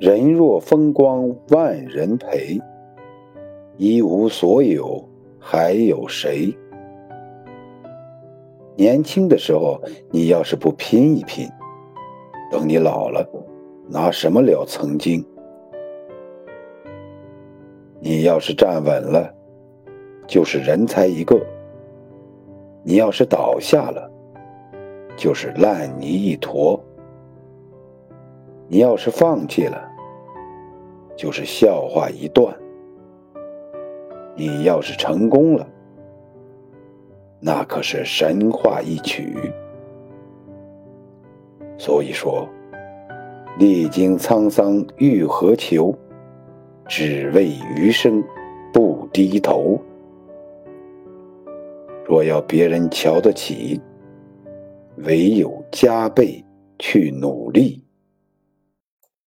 人若风光万人陪，一无所有还有谁？年轻的时候，你要是不拼一拼，等你老了，拿什么了曾经？你要是站稳了，就是人才一个；你要是倒下了，就是烂泥一坨；你要是放弃了，就是笑话一段；你要是成功了，那可是神话一曲。所以说，历经沧桑欲何求？只为余生不低头。若要别人瞧得起，唯有加倍去努力。